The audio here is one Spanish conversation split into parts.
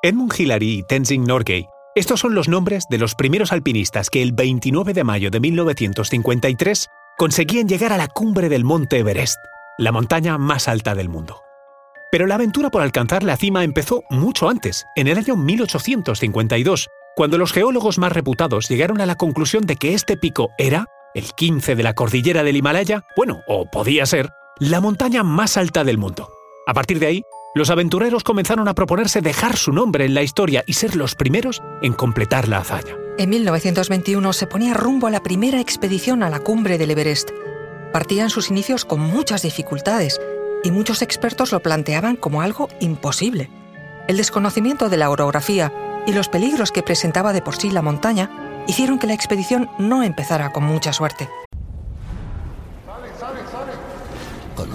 Edmund Hillary y Tenzing Norgay, estos son los nombres de los primeros alpinistas que el 29 de mayo de 1953 conseguían llegar a la cumbre del monte Everest, la montaña más alta del mundo. Pero la aventura por alcanzar la cima empezó mucho antes, en el año 1852, cuando los geólogos más reputados llegaron a la conclusión de que este pico era, el 15 de la cordillera del Himalaya, bueno, o podía ser, la montaña más alta del mundo. A partir de ahí, los aventureros comenzaron a proponerse dejar su nombre en la historia y ser los primeros en completar la hazaña. En 1921 se ponía rumbo a la primera expedición a la cumbre del Everest. Partía en sus inicios con muchas dificultades y muchos expertos lo planteaban como algo imposible. El desconocimiento de la orografía y los peligros que presentaba de por sí la montaña hicieron que la expedición no empezara con mucha suerte.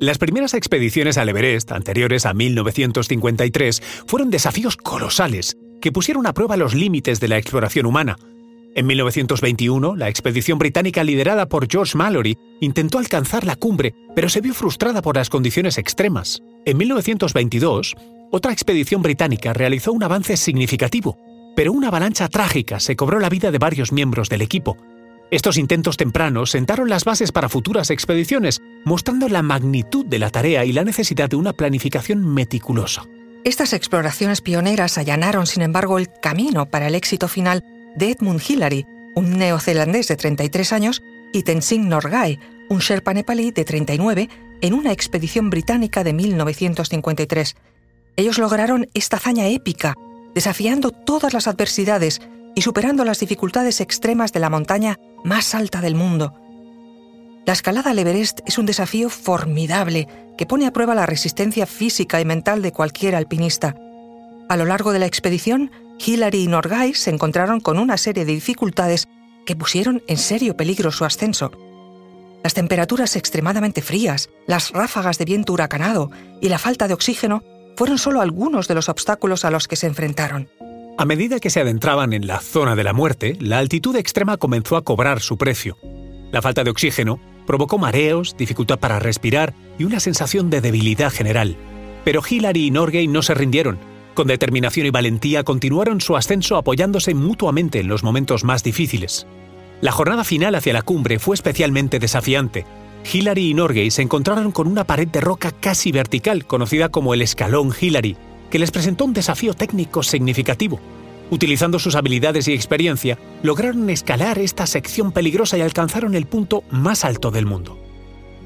Las primeras expediciones al Everest, anteriores a 1953, fueron desafíos colosales que pusieron a prueba los límites de la exploración humana en 1921, la expedición británica liderada por George Mallory intentó alcanzar la cumbre, pero se vio frustrada por las condiciones extremas. En 1922, otra expedición británica realizó un avance significativo, pero una avalancha trágica se cobró la vida de varios miembros del equipo. Estos intentos tempranos sentaron las bases para futuras expediciones, mostrando la magnitud de la tarea y la necesidad de una planificación meticulosa. Estas exploraciones pioneras allanaron, sin embargo, el camino para el éxito final de Edmund Hillary, un neozelandés de 33 años, y Tenzing Norgay, un Sherpa nepalí de 39, en una expedición británica de 1953. Ellos lograron esta hazaña épica, desafiando todas las adversidades y superando las dificultades extremas de la montaña más alta del mundo. La escalada al Everest es un desafío formidable que pone a prueba la resistencia física y mental de cualquier alpinista. A lo largo de la expedición, Hillary y Norgay se encontraron con una serie de dificultades que pusieron en serio peligro su ascenso. Las temperaturas extremadamente frías, las ráfagas de viento huracanado y la falta de oxígeno fueron solo algunos de los obstáculos a los que se enfrentaron. A medida que se adentraban en la zona de la muerte, la altitud extrema comenzó a cobrar su precio. La falta de oxígeno provocó mareos, dificultad para respirar y una sensación de debilidad general. Pero Hillary y Norgay no se rindieron con determinación y valentía continuaron su ascenso apoyándose mutuamente en los momentos más difíciles. La jornada final hacia la cumbre fue especialmente desafiante. Hillary y Norgay se encontraron con una pared de roca casi vertical, conocida como el escalón Hillary, que les presentó un desafío técnico significativo. Utilizando sus habilidades y experiencia, lograron escalar esta sección peligrosa y alcanzaron el punto más alto del mundo.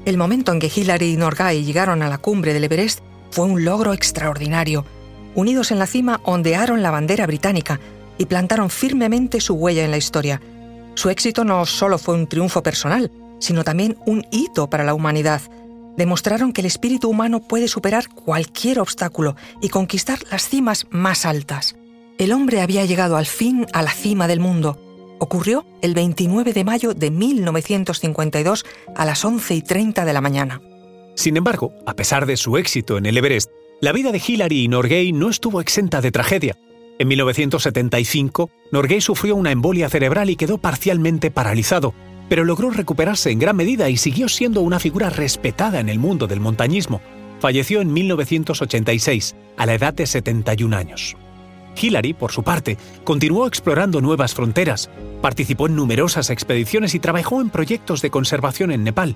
El momento en que Hillary y Norgay llegaron a la cumbre del Everest fue un logro extraordinario unidos en la cima, ondearon la bandera británica y plantaron firmemente su huella en la historia. Su éxito no solo fue un triunfo personal, sino también un hito para la humanidad. Demostraron que el espíritu humano puede superar cualquier obstáculo y conquistar las cimas más altas. El hombre había llegado al fin a la cima del mundo. Ocurrió el 29 de mayo de 1952 a las 11 y 30 de la mañana. Sin embargo, a pesar de su éxito en el Everest, la vida de Hillary y Norgay no estuvo exenta de tragedia. En 1975, Norgay sufrió una embolia cerebral y quedó parcialmente paralizado, pero logró recuperarse en gran medida y siguió siendo una figura respetada en el mundo del montañismo. Falleció en 1986, a la edad de 71 años. Hillary, por su parte, continuó explorando nuevas fronteras, participó en numerosas expediciones y trabajó en proyectos de conservación en Nepal.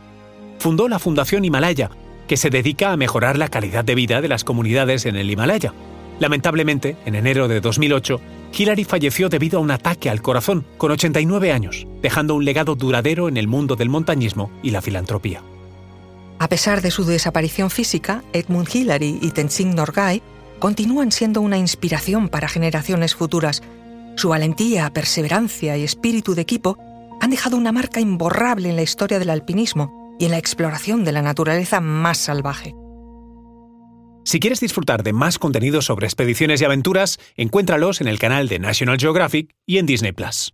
Fundó la Fundación Himalaya, que se dedica a mejorar la calidad de vida de las comunidades en el Himalaya. Lamentablemente, en enero de 2008, Hillary falleció debido a un ataque al corazón con 89 años, dejando un legado duradero en el mundo del montañismo y la filantropía. A pesar de su desaparición física, Edmund Hillary y Tenzing Norgay continúan siendo una inspiración para generaciones futuras. Su valentía, perseverancia y espíritu de equipo han dejado una marca imborrable en la historia del alpinismo y en la exploración de la naturaleza más salvaje. Si quieres disfrutar de más contenido sobre expediciones y aventuras, encuéntralos en el canal de National Geographic y en Disney Plus.